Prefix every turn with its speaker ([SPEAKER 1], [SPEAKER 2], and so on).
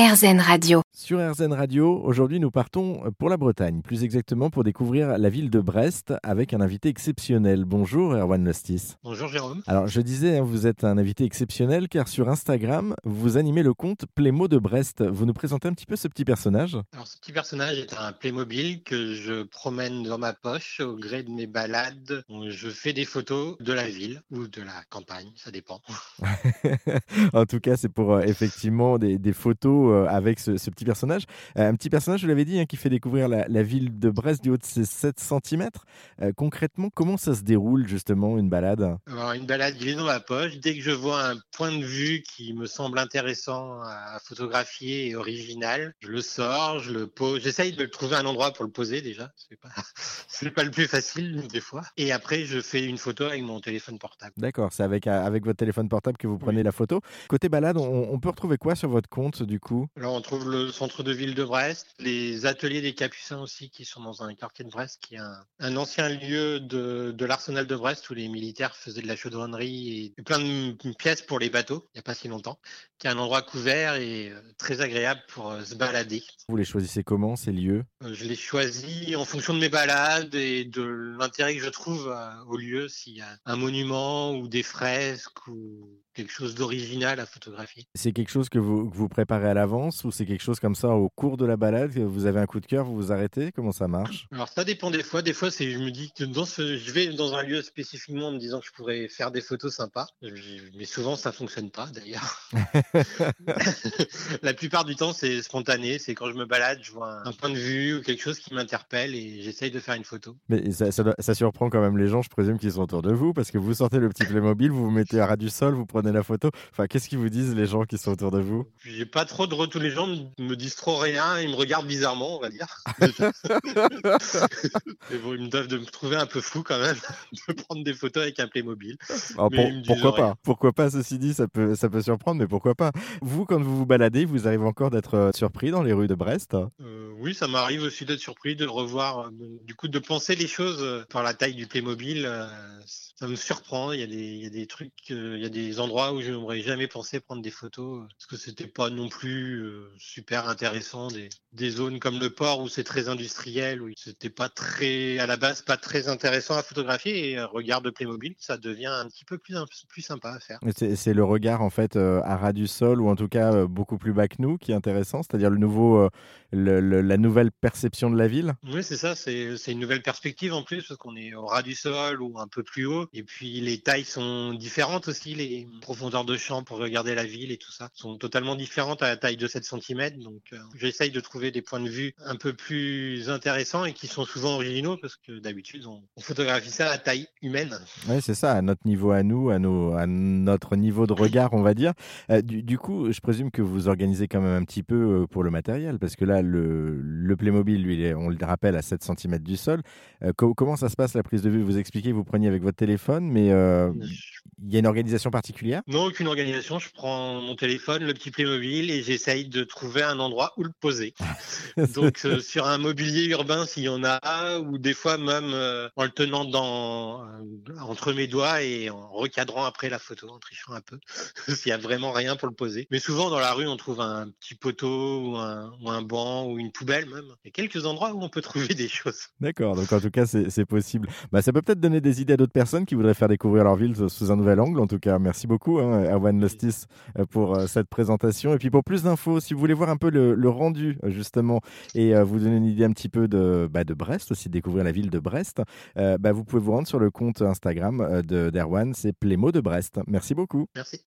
[SPEAKER 1] RZN Radio.
[SPEAKER 2] Sur RZN Radio, aujourd'hui nous partons pour la Bretagne, plus exactement pour découvrir la ville de Brest avec un invité exceptionnel. Bonjour Erwan Lostis.
[SPEAKER 3] Bonjour Jérôme.
[SPEAKER 2] Alors je disais, hein, vous êtes un invité exceptionnel car sur Instagram, vous animez le compte Playmo de Brest. Vous nous présentez un petit peu ce petit personnage?
[SPEAKER 3] Alors ce petit personnage est un Playmobil que je promène dans ma poche au gré de mes balades. Je fais des photos de la ville ou de la campagne, ça dépend.
[SPEAKER 2] en tout cas, c'est pour euh, effectivement des, des photos euh, avec ce, ce petit personnage. Euh, un petit personnage, je l'avais dit, hein, qui fait découvrir la, ville de Brest du haut de ses 7 cm. concrètement, comment ça se déroule justement une balade?
[SPEAKER 3] Une balade, il est dans ma poche. Dès que je vois un point de vue qui me semble intéressant à photographier et original, je le sors, je le pose. J'essaye de trouver un endroit pour le poser déjà. C'est pas, c'est pas le plus facile des fois. Et après, je fais une photo avec mon téléphone portable.
[SPEAKER 2] D'accord, c'est avec, avec votre téléphone portable que vous prenez la photo. Côté balade, on, on peut retrouver quoi sur votre compte du coup?
[SPEAKER 3] Alors, on trouve le centre de ville de Brest, les ateliers des Capucins aussi, qui sont dans un quartier de Brest, qui est un, un ancien lieu de, de l'arsenal de Brest où les militaires faisaient de la chaudronnerie et plein de pièces pour les bateaux, il n'y a pas si longtemps, qui est un endroit couvert et euh, très agréable pour euh, se balader.
[SPEAKER 2] Vous les choisissez comment, ces lieux?
[SPEAKER 3] Euh, Je les choisis en fonction de mes balades et de l'intérêt que je trouve au lieu, s'il y a un monument ou des fresques ou quelque chose d'original à photographier?
[SPEAKER 2] C'est quelque chose que vous, que vous préparez à l'avance ou c'est quelque chose comme ça au cours de la balade Vous avez un coup de cœur, vous vous arrêtez? Comment ça marche?
[SPEAKER 3] Alors ça dépend des fois. Des fois, c'est je me dis que dans ce, je vais dans un lieu spécifiquement en me disant que je pourrais faire des photos sympas. Mais souvent, ça fonctionne pas d'ailleurs. La plupart du temps, c'est spontané. C'est quand je me balade, je vois un, point de vue ou quelque chose qui m'interpelle et j'essaye de faire une photo.
[SPEAKER 2] Mais ça, ça doit- ça surprend quand même les gens, je présume, qui sont autour de vous, parce que vous sortez le petit Playmobil, vous vous mettez à ras du sol, vous prenez la photo. Enfin, qu'est-ce qu'ils vous disent, les gens qui sont autour de vous?
[SPEAKER 3] J'ai pas trop de retours. Les gens me disent trop rien. Ils me regardent bizarrement, on va dire. Mais bon, ils me doivent de me trouver un peu fou quand même de prendre des photos avec un Playmobil.
[SPEAKER 2] Alors,
[SPEAKER 3] Mais
[SPEAKER 2] pour- pourquoi
[SPEAKER 3] rien.
[SPEAKER 2] pas? Pourquoi pas Ceci dit, ça peut, ça peut surprendre, mais pourquoi pas? Vous, quand vous vous baladez, vous arrivez encore d'être euh, surpris dans les rues de Brest?
[SPEAKER 3] Euh, oui, ça m'arrive aussi d'être surpris, de revoir, euh, du coup, de penser les choses euh, par la taille du Playmobil. euh, ça me surprend. Il y a des, trucs, il y a des endroits où je n'aurais jamais pensé prendre des photos parce que c'était pas non plus super intéressant. Des, des zones comme le port où c'est très industriel, où c'était pas très, à la base, pas très intéressant à photographier. Et regard de Playmobil, ça devient un petit peu plus, plus sympa à faire.
[SPEAKER 2] C'est le regard, en fait, à ras du sol, ou en tout cas beaucoup plus bas que nous, qui est intéressant, c'est-à-dire le nouveau, le- le- la nouvelle perception de la ville.
[SPEAKER 3] Oui, c'est ça, c'est une nouvelle perspective en plus, parce qu'on est au ras du sol ou un peu plus haut. Et puis les tailles sont différentes aussi, les profondeurs de champ pour regarder la ville et tout ça sont totalement différentes à la taille de 7 cm. Donc euh, j'essaye de trouver des points de vue un peu plus intéressants et qui sont souvent originaux, parce que d'habitude on, on photographie ça à taille humaine.
[SPEAKER 2] Oui, c'est ça, à notre niveau à nous, à, nos, à notre niveau de regard, on va dire. Euh, du, du coup, je présume que vous organisez quand même un petit peu euh, pour le matériel, parce que là, le, le Playmobil, lui, on le rappelle, à 7 cm du sol. Euh, co- comment ça se passe la prise de vue? Vous expliquez, vous preniez avec votre téléphone, mais euh, il y a une organisation particulière?
[SPEAKER 3] Non, aucune organisation. Je prends mon téléphone, le petit Playmobil, et j'essaye de trouver un endroit où le poser. Donc euh, sur un mobilier urbain s'il y en a, ou des fois même en le tenant dans, entre mes doigts et en recadrant après la photo, en trichant un peu, s'il y a vraiment rien pour le poser. Mais souvent dans la rue, on trouve un petit poteau ou un, ou un banc ou une poubelle même. Il y a quelques endroits où on peut trouver des choses.
[SPEAKER 2] D'accord, donc en tout cas, c'est possible. Bah, ça peut peut-être donner des idées à d'autres personnes qui voudraient faire découvrir leur ville sous un nouvel angle. En tout cas, merci beaucoup, hein, Erwan Lostis, euh, pour euh, cette présentation. Et puis pour plus d'infos, si vous voulez voir un peu le, le rendu, euh, justement, et euh, vous donner une idée un petit peu de, bah, de Brest, aussi découvrir la ville de Brest, euh, bah, vous pouvez vous rendre sur le compte Instagram de d'Erwan, c'est Plémo de Brest. Merci beaucoup.
[SPEAKER 3] Merci.